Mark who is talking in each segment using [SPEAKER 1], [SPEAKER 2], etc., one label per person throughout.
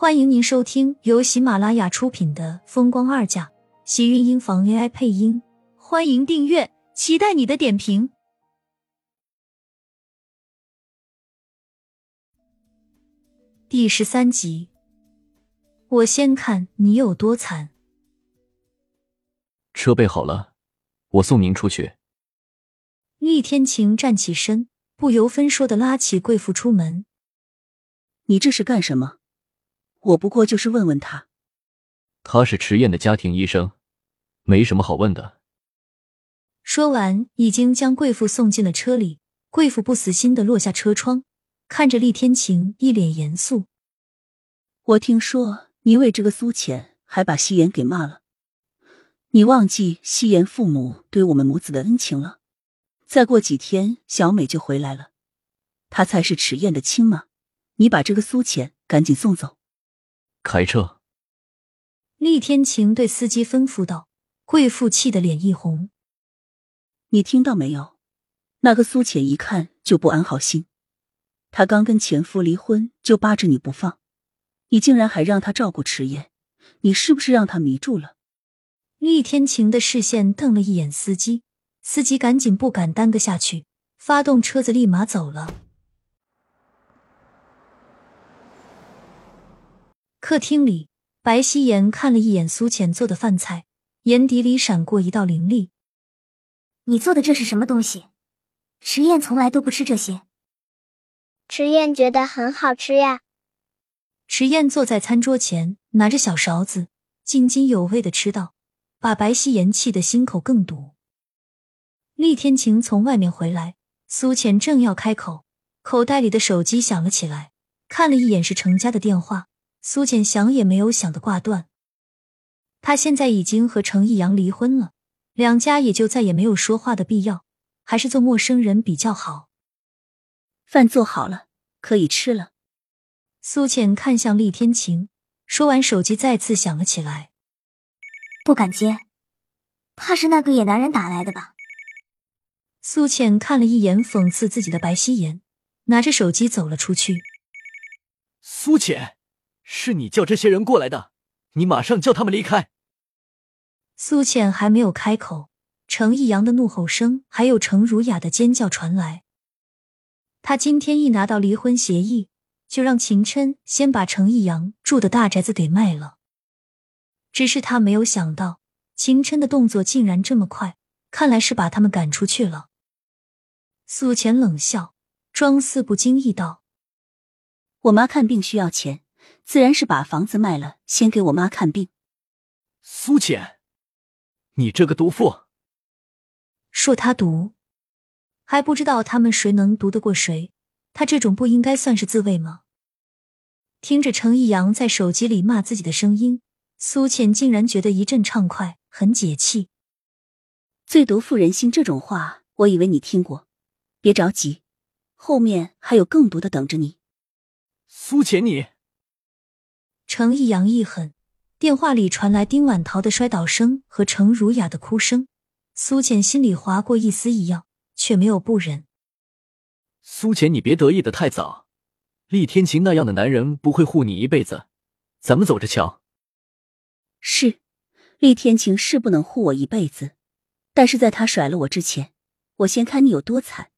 [SPEAKER 1] 欢迎您收听由喜马拉雅出品的《风光二嫁》，喜运音房 AI 配音。欢迎订阅，期待你的点评。第十三集，我先看你有多惨。
[SPEAKER 2] 车备好了，我送您出去。
[SPEAKER 1] 厉天晴站起身，不由分说的拉起贵妇出门。
[SPEAKER 3] 你这是干什么？我不过就是问问他。
[SPEAKER 2] 他是迟燕的家庭医生，没什么好问的。
[SPEAKER 1] 说完，已经将贵妇送进了车里。贵妇不死心的落下车窗，看着厉天晴，一脸严肃。
[SPEAKER 3] 我听说你为这个苏浅，还把夕颜给骂了。你忘记夕颜父母对我们母子的恩情了？再过几天，小美就回来了，她才是迟燕的亲妈。你把这个苏浅赶紧送走。
[SPEAKER 2] 开车。
[SPEAKER 1] 厉天晴对司机吩咐道。贵妇气得脸一红。
[SPEAKER 3] 你听到没有？那个苏浅一看就不安好心，她刚跟前夫离婚，就扒着你不放，你竟然还让她照顾迟燕，你是不是让她迷住了？
[SPEAKER 1] 厉天晴的视线瞪了一眼司机。司机赶紧不敢耽搁下去，发动车子，立马走了。客厅里，白希言看了一眼苏浅做的饭菜，眼底里闪过一道凌厉：“
[SPEAKER 4] 你做的这是什么东西？迟燕从来都不吃这些。”
[SPEAKER 5] 迟燕觉得很好吃呀。
[SPEAKER 1] 迟燕坐在餐桌前，拿着小勺子，津津有味的吃道，把白希言气得心口更堵。厉天晴从外面回来，苏浅正要开口，口袋里的手机响了起来，看了一眼是程家的电话，苏浅想也没有想的挂断。他现在已经和程逸阳离婚了，两家也就再也没有说话的必要，还是做陌生人比较好。
[SPEAKER 3] 饭做好了，可以吃了。
[SPEAKER 1] 苏浅看向厉天晴，说完，手机再次响了起来，
[SPEAKER 4] 不敢接，怕是那个野男人打来的吧。
[SPEAKER 1] 苏浅看了一眼讽刺自己的白希言，拿着手机走了出去。
[SPEAKER 6] 苏浅，是你叫这些人过来的，你马上叫他们离开。
[SPEAKER 1] 苏浅还没有开口，程逸阳的怒吼声还有程如雅的尖叫传来。他今天一拿到离婚协议，就让秦琛先把程逸阳住的大宅子给卖了。只是他没有想到，秦琛的动作竟然这么快，看来是把他们赶出去了。苏浅冷笑，装似不经意道：“
[SPEAKER 3] 我妈看病需要钱，自然是把房子卖了，先给我妈看病。”
[SPEAKER 6] 苏浅，你这个毒妇！
[SPEAKER 1] 说他毒，还不知道他们谁能毒得过谁？他这种不应该算是自卫吗？听着程逸阳在手机里骂自己的声音，苏浅竟然觉得一阵畅快，很解气。
[SPEAKER 3] 最毒妇人心这种话，我以为你听过。别着急，后面还有更毒的等着你。
[SPEAKER 6] 苏浅，你
[SPEAKER 1] 程逸阳一狠，电话里传来丁婉桃的摔倒声和程如雅的哭声。苏浅心里划过一丝异样，却没有不忍。
[SPEAKER 6] 苏浅，你别得意的太早。厉天晴那样的男人不会护你一辈子，咱们走着瞧。
[SPEAKER 3] 是，厉天晴是不能护我一辈子，但是在他甩了我之前，我先看你有多惨。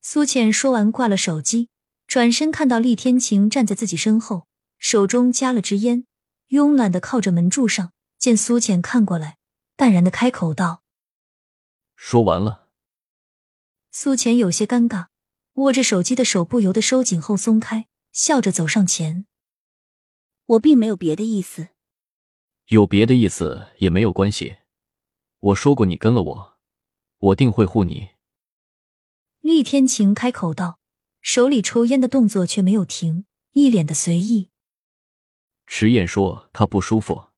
[SPEAKER 1] 苏浅说完，挂了手机，转身看到厉天晴站在自己身后，手中夹了支烟，慵懒的靠着门柱上。见苏浅看过来，淡然的开口道：“
[SPEAKER 2] 说完了。”
[SPEAKER 1] 苏浅有些尴尬，握着手机的手不由得收紧后松开，笑着走上前：“
[SPEAKER 3] 我并没有别的意思，
[SPEAKER 2] 有别的意思也没有关系。我说过，你跟了我，我定会护你。”
[SPEAKER 1] 厉天晴开口道，手里抽烟的动作却没有停，一脸的随意。
[SPEAKER 2] 迟燕说她不舒服，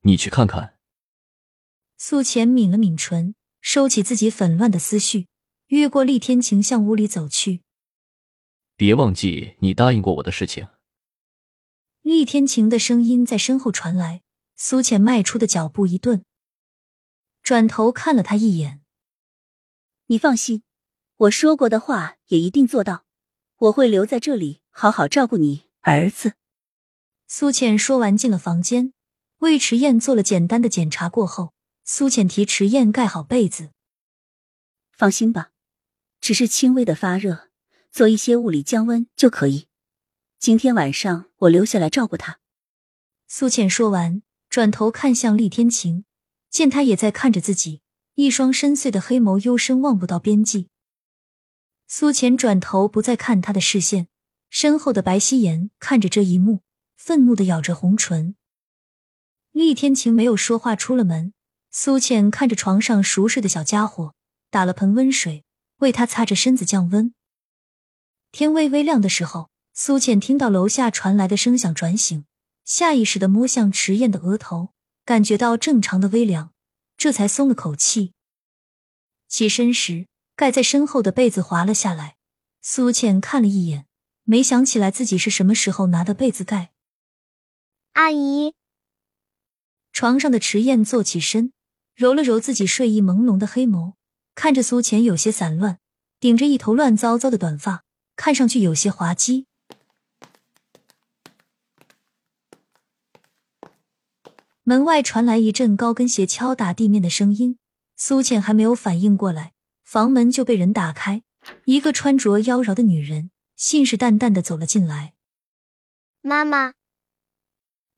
[SPEAKER 2] 你去看看。
[SPEAKER 1] 苏浅抿了抿唇，收起自己纷乱的思绪，越过厉天晴向屋里走去。
[SPEAKER 2] 别忘记你答应过我的事情。
[SPEAKER 1] 厉天晴的声音在身后传来，苏浅迈出的脚步一顿，转头看了他一眼。
[SPEAKER 3] 你放心。我说过的话也一定做到，我会留在这里好好照顾你儿子。
[SPEAKER 1] 苏倩说完，进了房间，为迟燕做了简单的检查。过后，苏倩替迟燕盖好被子。
[SPEAKER 3] 放心吧，只是轻微的发热，做一些物理降温就可以。今天晚上我留下来照顾他。
[SPEAKER 1] 苏倩说完，转头看向厉天晴，见他也在看着自己，一双深邃的黑眸幽深，望不到边际。苏浅转头不再看他的视线，身后的白希言看着这一幕，愤怒的咬着红唇。厉天晴没有说话，出了门。苏倩看着床上熟睡的小家伙，打了盆温水为他擦着身子降温。天微微亮的时候。苏倩听到楼下传来的声响，转醒，下意识的摸向迟燕的额头，感觉到正常的微凉，这才松了口气。起身时，盖在身后的被子滑了下来。苏倩看了一眼，没想起来自己是什么时候拿的被子盖。
[SPEAKER 5] 阿姨，
[SPEAKER 1] 床上的迟燕坐起身，揉了揉自己睡意朦胧的黑眸，看着苏浅有些散乱，顶着一头乱糟糟的短发，看上去有些滑稽。门外传来一阵高跟鞋敲打地面的声音，苏倩还没有反应过来，房门就被人打开，一个穿着妖娆的女人信誓旦旦的走了进来。
[SPEAKER 5] 妈妈，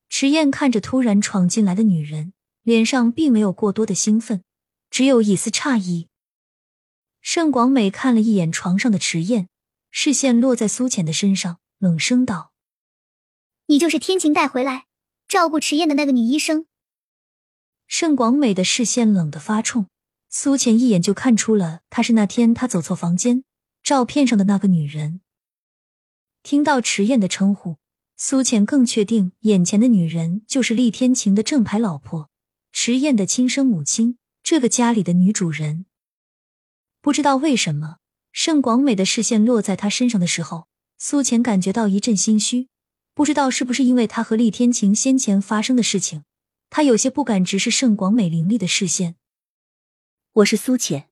[SPEAKER 1] 迟燕看着突然闯进来的女人，脸上并没有过多的兴奋，只有一丝诧异。盛广美看了一眼床上的池燕，视线落在苏浅的身上，冷声道：“
[SPEAKER 4] 你就是天晴带回来。”照顾池燕的那个女医生，
[SPEAKER 1] 盛广美的视线冷得发冲。苏浅一眼就看出了她是那天她走错房间照片上的那个女人。听到池燕的称呼，苏浅更确定眼前的女人就是厉天晴的正牌老婆，迟燕的亲生母亲，这个家里的女主人。不知道为什么，盛广美的视线落在她身上的时候，苏浅感觉到一阵心虚。不知道是不是因为他和厉天晴先前发生的事情，他有些不敢直视盛广美凌厉的视线。
[SPEAKER 3] 我是苏浅，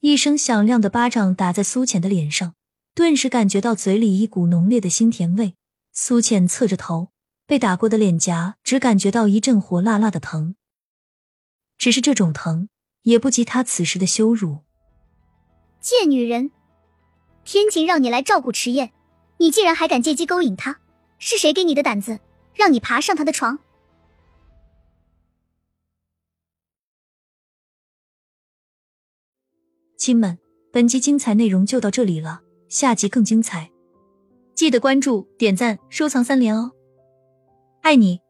[SPEAKER 1] 一声响亮的巴掌打在苏浅的脸上，顿时感觉到嘴里一股浓烈的腥甜味。苏浅侧着头，被打过的脸颊只感觉到一阵火辣辣的疼，只是这种疼也不及他此时的羞辱。
[SPEAKER 4] 贱女人，天晴让你来照顾迟燕，你竟然还敢借机勾引她！是谁给你的胆子，让你爬上她的床？
[SPEAKER 1] 亲们，本集精彩内容就到这里了，下集更精彩，记得关注、点赞、收藏三连哦！爱你。